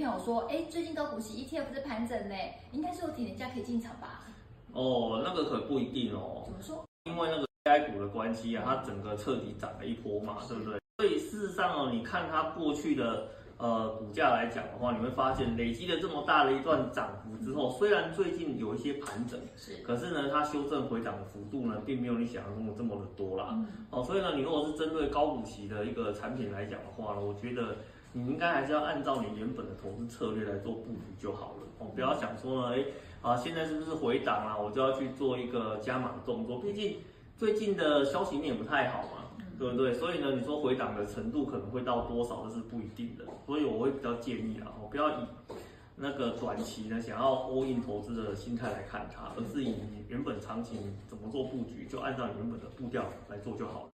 朋友说，哎，最近高股息 ETF 在盘整呢，应该是有挺人家可以进场吧？哦，那个可不一定哦。怎么说？因为那个 AI 股的关系啊，它整个彻底涨了一波嘛，对不对？所以事实上哦，你看它过去的。呃，股价来讲的话，你会发现累积了这么大的一段涨幅之后，虽然最近有一些盘整，是，可是呢，它修正回档的幅度呢，并没有你想象中的这么的多啦。嗯、哦，所以呢，你如果是针对高股息的一个产品来讲的话呢，我觉得你应该还是要按照你原本的投资策略来做布局就好了。哦，不要想说呢，哎，啊，现在是不是回档啊，我就要去做一个加码的动作？毕竟最近的消息面也不太好嘛。对不对？所以呢，你说回档的程度可能会到多少，这是不一定的。所以我会比较建议啊，我不要以那个短期呢想要 all in 投资的心态来看它，而是以你原本长期怎么做布局，就按照你原本的步调来做就好了。